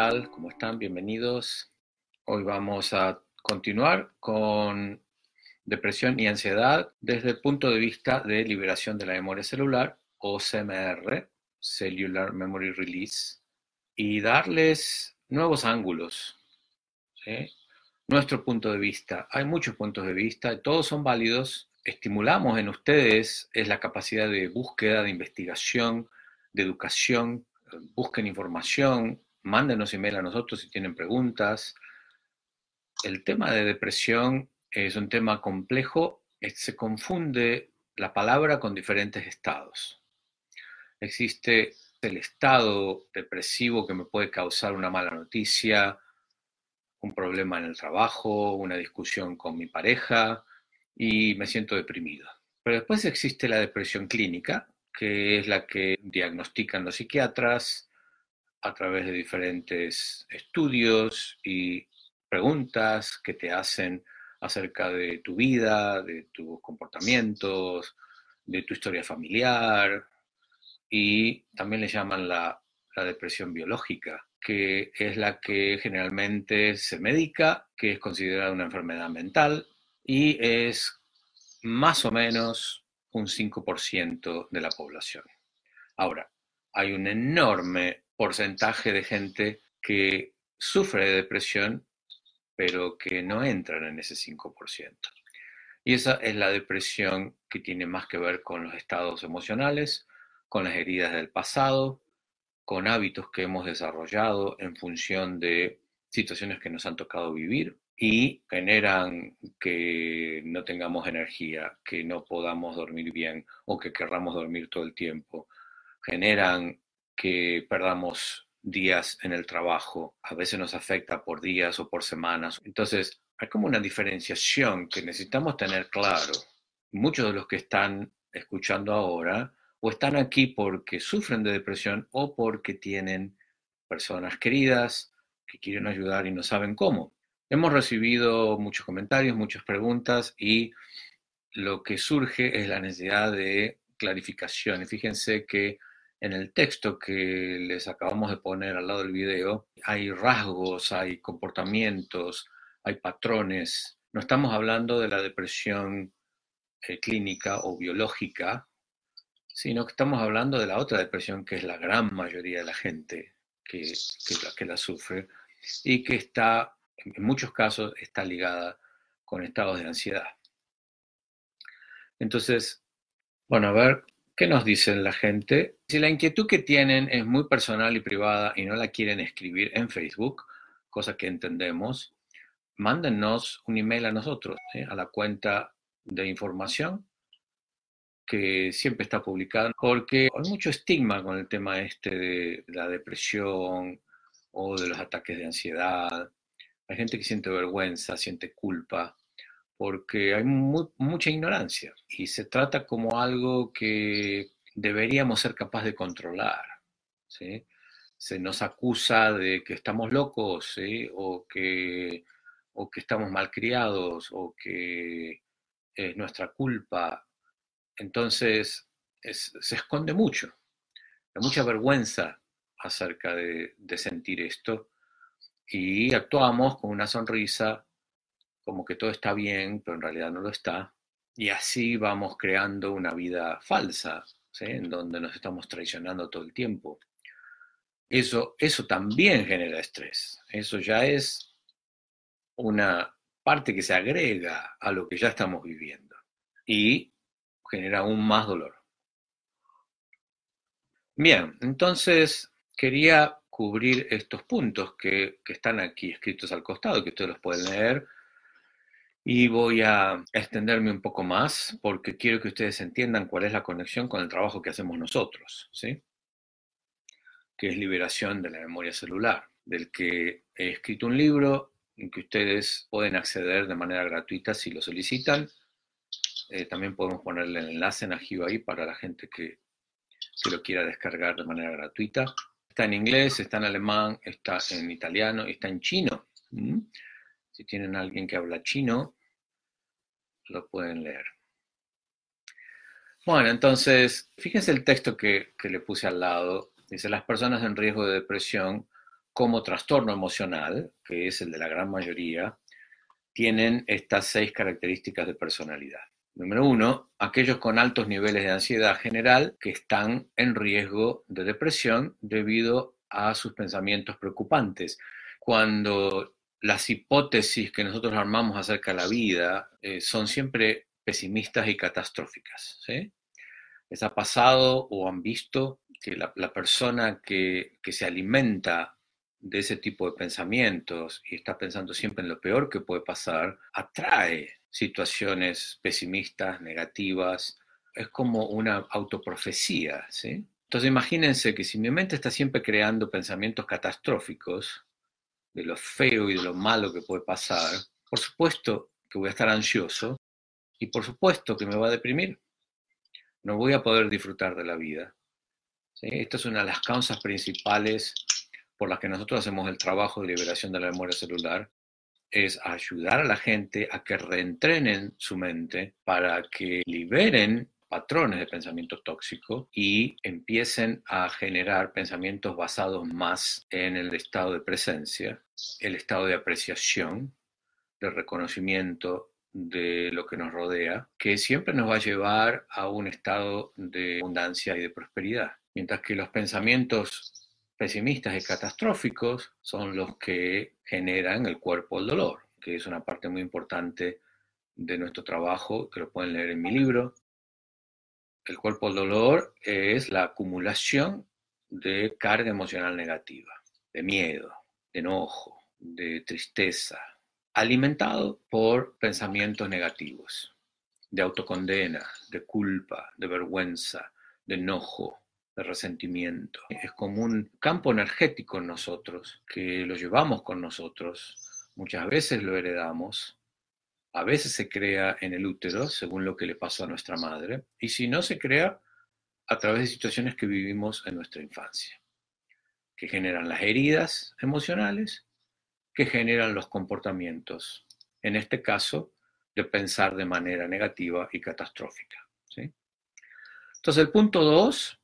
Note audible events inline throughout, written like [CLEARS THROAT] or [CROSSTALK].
tal? ¿Cómo están? Bienvenidos. Hoy vamos a continuar con depresión y ansiedad desde el punto de vista de liberación de la memoria celular o CMR, Cellular Memory Release, y darles nuevos ángulos. Nuestro punto de vista. Hay muchos puntos de vista, todos son válidos. Estimulamos en ustedes es la capacidad de búsqueda, de investigación, de educación. Busquen información, mándenos email a nosotros si tienen preguntas. El tema de depresión es un tema complejo, se confunde la palabra con diferentes estados. Existe el estado depresivo que me puede causar una mala noticia, un problema en el trabajo, una discusión con mi pareja y me siento deprimido. Pero después existe la depresión clínica, que es la que diagnostican los psiquiatras a través de diferentes estudios y preguntas que te hacen acerca de tu vida, de tus comportamientos, de tu historia familiar, y también le llaman la, depresión biológica, que es la que generalmente se medica, que es considerada una enfermedad mental y es más o menos un 5% de la población. Ahora, hay un enorme porcentaje de gente que sufre de depresión, pero que no entran en ese 5%. Y esa es la depresión que tiene más que ver con los estados emocionales, con las heridas del pasado, con hábitos que hemos desarrollado en función de situaciones que nos han tocado vivir y generan que no tengamos energía, que no podamos dormir bien o que querramos dormir todo el tiempo. Generan que perdamos días en el trabajo, a veces nos afecta por días o por semanas. Entonces, hay como una diferenciación que necesitamos tener claro. Muchos de los que están escuchando ahora o están aquí porque sufren de depresión o porque tienen personas queridas que quieren ayudar y no saben cómo. Hemos recibido muchos comentarios, muchas preguntas y lo que surge es la necesidad de clarificación. Fíjense que en el texto que les acabamos de poner al lado del video, hay rasgos, hay comportamientos, hay patrones. No estamos hablando de la depresión eh, clínica o biológica, sino que estamos hablando de la otra depresión, que es la gran mayoría de la gente que, la, que la sufre y que está, en muchos casos, está ligada con estados de ansiedad. Entonces, bueno, a ver, ¿Qué nos dicen la gente? Si la inquietud que tienen es muy personal y privada y no la quieren escribir en Facebook, cosa que entendemos, mándennos un email a nosotros, a la cuenta de información que siempre está publicada, porque hay mucho estigma con el tema este de la depresión o de los ataques de ansiedad. Hay gente que siente vergüenza, siente culpa porque hay mucha ignorancia y se trata como algo que deberíamos ser capaces de controlar. Se nos acusa de que estamos locos o, que, o que estamos malcriados o que es nuestra culpa. Entonces se esconde mucho, hay mucha vergüenza acerca de sentir esto y actuamos con una sonrisa como que todo está bien, pero en realidad no lo está. Y así vamos creando una vida falsa, en donde nos estamos traicionando todo el tiempo. Eso, eso también genera estrés. Eso ya es una parte que se agrega a lo que ya estamos viviendo y genera aún más dolor. Bien, entonces quería cubrir estos puntos que, que están aquí escritos al costado, que ustedes los pueden leer y voy a extenderme un poco más porque quiero que ustedes entiendan cuál es la conexión con el trabajo que hacemos nosotros, ¿sí? Que es liberación de la memoria celular, del que he escrito un libro en que ustedes pueden acceder de manera gratuita si lo solicitan. Eh, también podemos ponerle el enlace en Ajiva ahí para la gente que, que lo quiera descargar de manera gratuita. Está en inglés, está en alemán, está en italiano, está en chino. Si tienen alguien que habla chino, lo pueden leer. Bueno, entonces, fíjense el texto que, le puse al lado. Dice, las personas en riesgo de depresión como trastorno emocional, que es el de la gran mayoría, tienen estas seis características de personalidad. Número uno, aquellos con altos niveles de ansiedad general que están en riesgo de depresión debido a sus pensamientos preocupantes. Cuando las hipótesis que nosotros armamos acerca de la vida eh, son siempre pesimistas y catastróficas. ¿Les ha pasado o han visto que la, persona que, que, se alimenta de ese tipo de pensamientos y está pensando siempre en lo peor que puede pasar, atrae situaciones pesimistas, negativas? Es como una autoprofecía, ¿sí? Entonces imagínense que si mi mente está siempre creando pensamientos catastróficos de lo feo y de lo malo que puede pasar, por supuesto que voy a estar ansioso y por supuesto que me va a deprimir. No voy a poder disfrutar de la vida. Esta es una de las causas principales por las que nosotros hacemos el trabajo de liberación de la memoria celular, es ayudar a la gente a que reentrenen su mente para que liberen patrones de pensamiento tóxico y empiecen a generar pensamientos basados más en el estado de presencia, el estado de apreciación, de reconocimiento de lo que nos rodea, que siempre nos va a llevar a un estado de abundancia y de prosperidad. Mientras que los pensamientos pesimistas y catastróficos son los que generan el cuerpo del dolor, que es una parte muy importante de nuestro trabajo, que lo pueden leer en mi libro, el cuerpo del dolor es la acumulación de carga emocional negativa, de miedo, de enojo, de tristeza, alimentado por pensamientos negativos, de autocondena, de culpa, de vergüenza, de enojo, de resentimiento. Es como un campo energético en nosotros, que lo llevamos con nosotros, muchas veces lo heredamos a veces se crea en el útero, según lo que le pasó a nuestra madre, y si no, se crea a través de situaciones que vivimos en nuestra infancia, que generan las heridas emocionales, que generan los comportamientos, en este caso, de pensar de manera negativa y catastrófica. Entonces, el punto dos,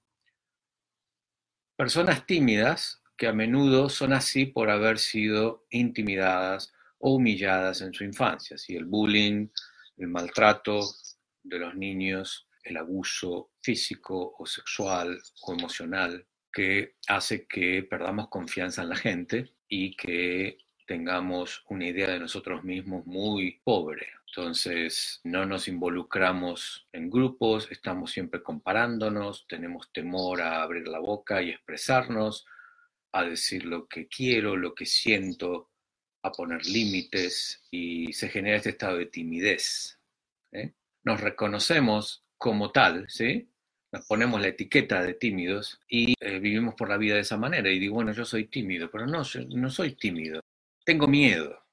personas tímidas que a menudo son así por haber sido intimidadas o humilladas en su infancia. ¿sí? El bullying, el maltrato de los niños, el abuso físico o sexual o emocional que hace que perdamos confianza en la gente y que tengamos una idea de nosotros mismos muy pobre. Entonces, no nos involucramos en grupos, estamos siempre comparándonos, tenemos temor a abrir la boca y expresarnos, a decir lo que quiero, lo que siento, a poner límites y se genera este estado de timidez. ¿eh? Nos reconocemos como tal, ¿sí? Nos ponemos la etiqueta de tímidos y eh, vivimos por la vida de esa manera. Y digo, bueno, yo soy tímido, pero no, no soy tímido. Tengo miedo.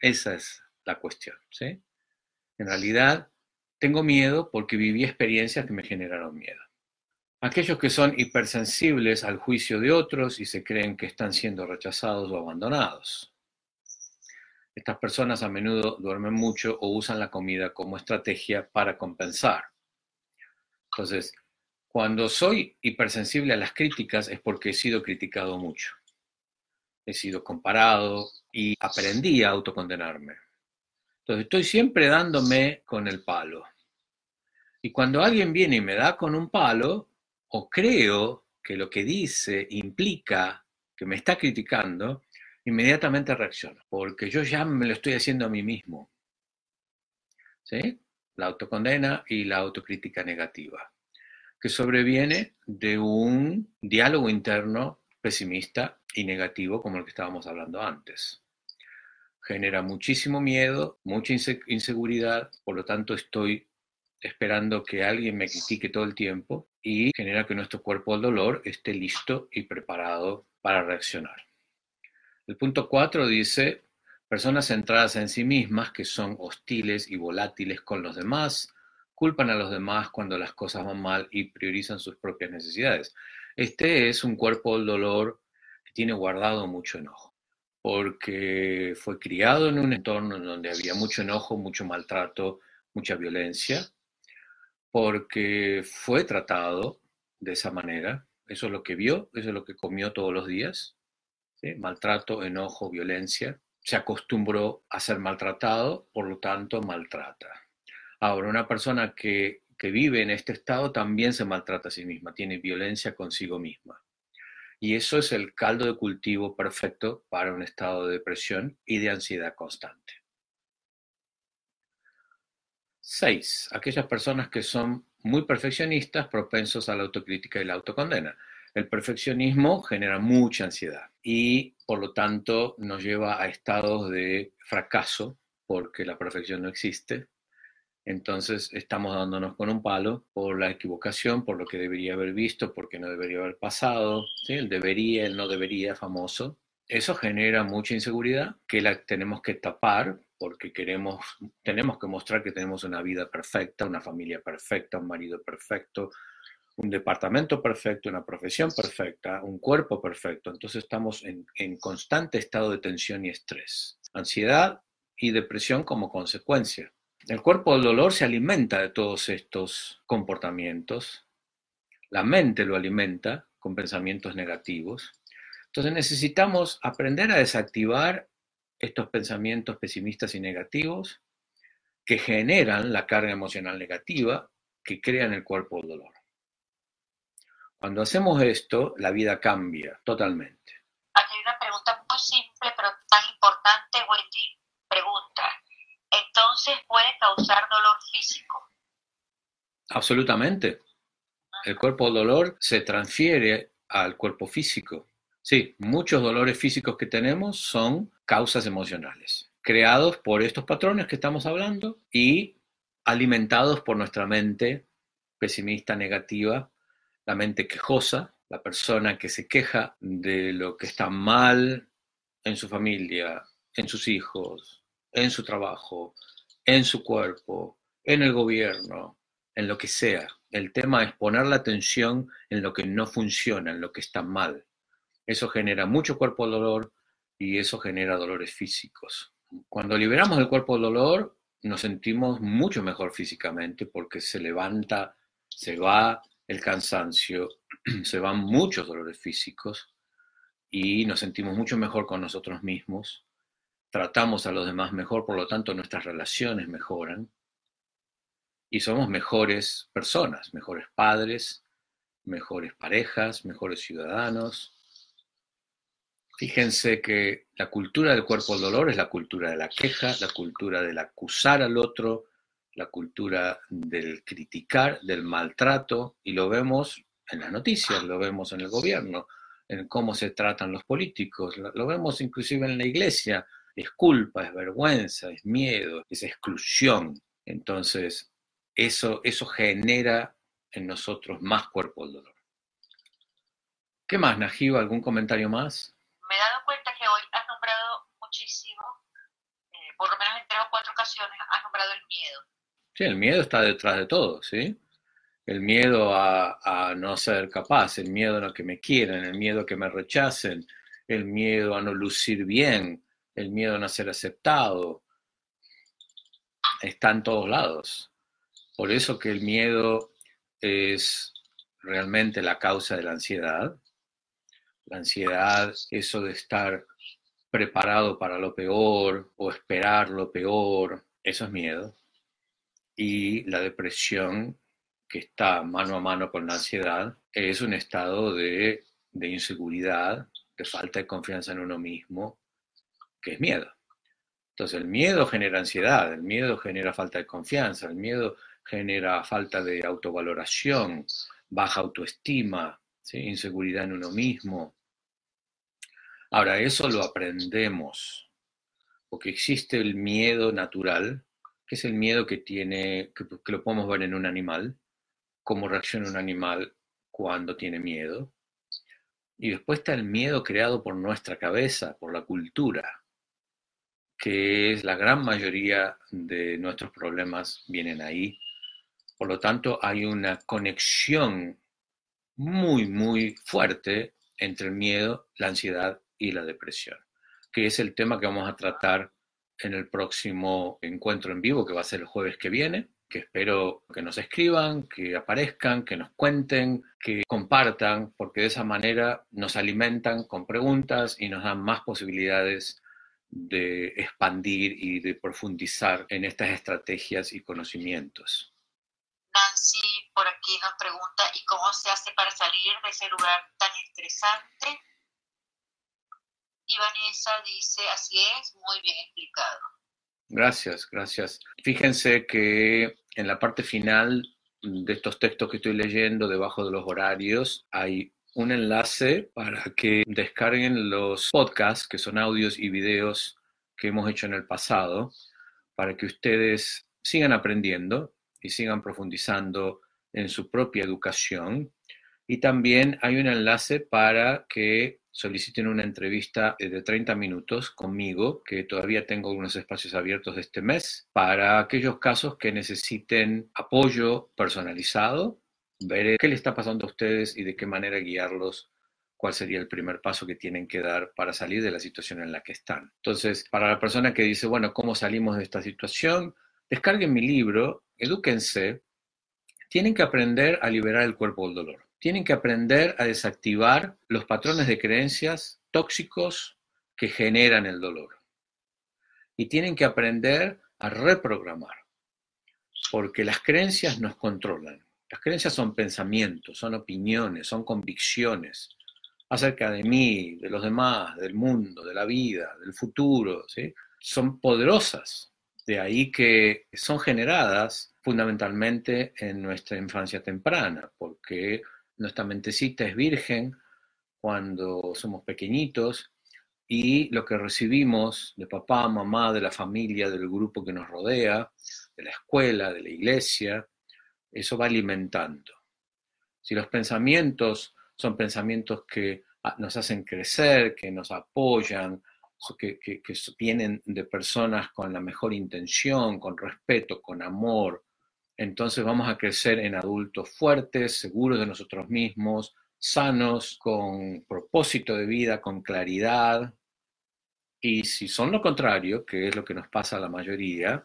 Esa es la cuestión, ¿sí? En realidad, tengo miedo porque viví experiencias que me generaron miedo. Aquellos que son hipersensibles al juicio de otros y se creen que están siendo rechazados o abandonados. Estas personas a menudo duermen mucho o usan la comida como estrategia para compensar. Entonces, cuando soy hipersensible a las críticas es porque he sido criticado mucho. He sido comparado y aprendí a autocondenarme. Entonces, estoy siempre dándome con el palo. Y cuando alguien viene y me da con un palo, o creo que lo que dice implica que me está criticando, inmediatamente reacciono, porque yo ya me lo estoy haciendo a mí mismo. ¿Sí? La autocondena y la autocrítica negativa, que sobreviene de un diálogo interno pesimista y negativo como el que estábamos hablando antes. Genera muchísimo miedo, mucha inseguridad, por lo tanto estoy esperando que alguien me critique todo el tiempo y genera que nuestro cuerpo al dolor esté listo y preparado para reaccionar. El punto 4 dice, personas centradas en sí mismas que son hostiles y volátiles con los demás, culpan a los demás cuando las cosas van mal y priorizan sus propias necesidades. Este es un cuerpo del dolor que tiene guardado mucho enojo, porque fue criado en un entorno en donde había mucho enojo, mucho maltrato, mucha violencia, porque fue tratado de esa manera, eso es lo que vio, eso es lo que comió todos los días, maltrato, enojo, violencia. Se acostumbró a ser maltratado, por lo tanto maltrata. Ahora, una persona que, que vive en este estado también se maltrata a sí misma, tiene violencia consigo misma. Y eso es el caldo de cultivo perfecto para un estado de depresión y de ansiedad constante. Seis, aquellas personas que son muy perfeccionistas, propensos a la autocrítica y la autocondena. El perfeccionismo genera mucha ansiedad y por lo tanto nos lleva a estados de fracaso porque la perfección no existe. Entonces estamos dándonos con un palo por la equivocación, por lo que debería haber visto, porque no debería haber pasado, ¿sí? el debería, el no debería famoso. Eso genera mucha inseguridad que la tenemos que tapar porque queremos, tenemos que mostrar que tenemos una vida perfecta, una familia perfecta, un marido perfecto, un departamento perfecto, una profesión perfecta, un cuerpo perfecto. Entonces estamos en, en constante estado de tensión y estrés, ansiedad y depresión como consecuencia. El cuerpo del dolor se alimenta de todos estos comportamientos, la mente lo alimenta con pensamientos negativos. Entonces necesitamos aprender a desactivar estos pensamientos pesimistas y negativos que generan la carga emocional negativa que crean el cuerpo del dolor. Cuando hacemos esto, la vida cambia totalmente. Aquí hay una pregunta muy simple pero tan importante, Wendy. Pregunta, ¿entonces puede causar dolor físico? Absolutamente. El cuerpo dolor se transfiere al cuerpo físico. Sí, muchos dolores físicos que tenemos son causas emocionales, creados por estos patrones que estamos hablando y alimentados por nuestra mente pesimista, negativa, la mente quejosa, la persona que se queja de lo que está mal en su familia, en sus hijos, en su trabajo, en su cuerpo, en el gobierno, en lo que sea. El tema es poner la atención en lo que no funciona, en lo que está mal. Eso genera mucho cuerpo dolor y eso genera dolores físicos. Cuando liberamos el cuerpo dolor, nos sentimos mucho mejor físicamente porque se levanta, se va el cansancio, [CLEARS THROAT] se van muchos dolores físicos y nos sentimos mucho mejor con nosotros mismos, tratamos a los demás mejor, por lo tanto nuestras relaciones mejoran y somos mejores personas, mejores padres, mejores parejas, mejores ciudadanos, Fíjense que la cultura del cuerpo del dolor es la cultura de la queja, la cultura del acusar al otro, la cultura del criticar, del maltrato, y lo vemos en las noticias, lo vemos en el gobierno, en cómo se tratan los políticos, lo vemos inclusive en la iglesia, es culpa, es vergüenza, es miedo, es exclusión. Entonces, eso, eso genera en nosotros más cuerpo del dolor. ¿Qué más, Najiba? ¿Algún comentario más? me he dado cuenta que hoy has nombrado muchísimo, eh, por lo menos en tres o cuatro ocasiones, has nombrado el miedo. Sí, el miedo está detrás de todo, ¿sí? El miedo a, no ser capaz, el miedo a que me quieran, el miedo a que me rechacen, el miedo a no lucir bien, el miedo a no ser aceptado. Está en todos lados. Por eso que el miedo es realmente la causa de la ansiedad, la ansiedad, eso de estar preparado para lo peor o esperar lo peor, eso es miedo. Y la depresión, que está mano a mano con la ansiedad, es un estado de, de inseguridad, de falta de confianza en uno mismo, que es miedo. Entonces el miedo genera ansiedad, el miedo genera falta de confianza, el miedo genera falta de autovaloración, baja autoestima, inseguridad en uno mismo. Ahora, eso lo aprendemos, porque existe el miedo natural, que es el miedo que tiene, que, que lo podemos ver en un animal, cómo reacciona un animal cuando tiene miedo. Y después está el miedo creado por nuestra cabeza, por la cultura, que es la gran mayoría de nuestros problemas vienen ahí. Por lo tanto, hay una conexión muy, muy fuerte entre el miedo, la ansiedad y la depresión, que es el tema que vamos a tratar en el próximo encuentro en vivo, que va a ser el jueves que viene, que espero que nos escriban, que aparezcan, que nos cuenten, que compartan, porque de esa manera nos alimentan con preguntas y nos dan más posibilidades de expandir y de profundizar en estas estrategias y conocimientos. Nancy por aquí nos pregunta, ¿y cómo se hace para salir de ese lugar tan estresante? Y Vanessa dice, así es, muy bien explicado. Gracias, gracias. Fíjense que en la parte final de estos textos que estoy leyendo, debajo de los horarios, hay un enlace para que descarguen los podcasts, que son audios y videos que hemos hecho en el pasado, para que ustedes sigan aprendiendo y sigan profundizando en su propia educación. Y también hay un enlace para que soliciten una entrevista eh, de 30 minutos conmigo, que todavía tengo algunos espacios abiertos de este mes, para aquellos casos que necesiten apoyo personalizado, ver qué le está pasando a ustedes y de qué manera guiarlos cuál sería el primer paso que tienen que dar para salir de la situación en la que están. Entonces, para la persona que dice, bueno, ¿cómo salimos de esta situación? Descarguen mi libro, edúquense, tienen que aprender a liberar el cuerpo del dolor tienen que aprender a desactivar los patrones de creencias tóxicos que generan el dolor. Y tienen que aprender a reprogramar, porque las creencias nos controlan. Las creencias son pensamientos, son opiniones, son convicciones acerca de mí, de los demás, del mundo, de la vida, del futuro. Son poderosas. De ahí que son generadas fundamentalmente en nuestra infancia temprana, porque nuestra mentecita es virgen cuando somos pequeñitos y lo que recibimos de papá, mamá, de la familia, del grupo que nos rodea, de la escuela, de la iglesia, eso va alimentando. Si los pensamientos son pensamientos que ah, nos hacen crecer, que nos apoyan, que, que, vienen de personas con la mejor intención, con respeto, con amor, entonces vamos a crecer en adultos fuertes, seguros de nosotros mismos, sanos, con propósito de vida, con claridad. Y si son lo contrario, que es lo que nos pasa a la mayoría,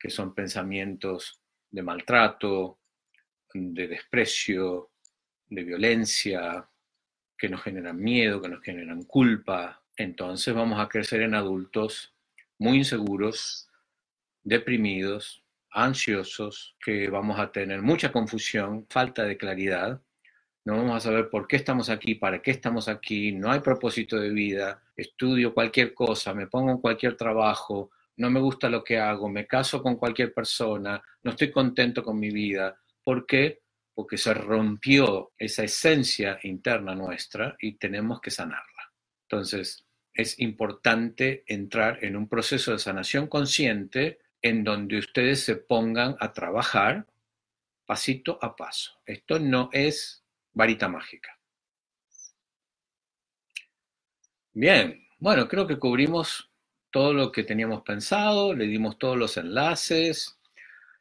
que son pensamientos de maltrato, de desprecio, de violencia, que nos generan miedo, que nos generan culpa, entonces vamos a crecer en adultos muy inseguros, deprimidos, ansiosos, que vamos a tener mucha confusión, falta de claridad, no vamos a saber por qué estamos aquí, para qué estamos aquí, no hay propósito de vida, estudio cualquier cosa, me pongo en cualquier trabajo, no me gusta lo que hago, me caso con cualquier persona, no estoy contento con mi vida. ¿Por qué? Porque se rompió esa esencia interna nuestra y tenemos que sanarla. Entonces, es importante entrar en un proceso de sanación consciente en donde ustedes se pongan a trabajar pasito a paso. Esto no es varita mágica. Bien, bueno, creo que cubrimos todo lo que teníamos pensado, le dimos todos los enlaces,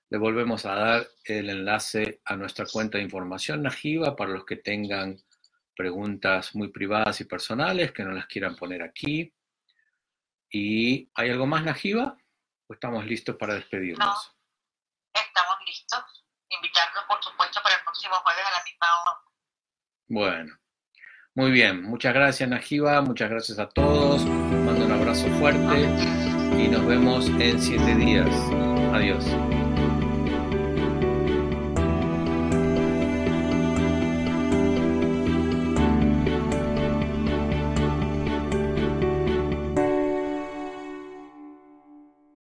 le volvemos a dar el enlace a nuestra cuenta de información Najiva para los que tengan preguntas muy privadas y personales que no las quieran poner aquí. ¿Y hay algo más, Najiva? Estamos listos para despedirnos? No, estamos listos. Invitarlos, por supuesto, para el próximo jueves a la misma hora. Bueno, muy bien. Muchas gracias, Najiba. Muchas gracias a todos. Mando un abrazo fuerte y nos vemos en siete días. Adiós.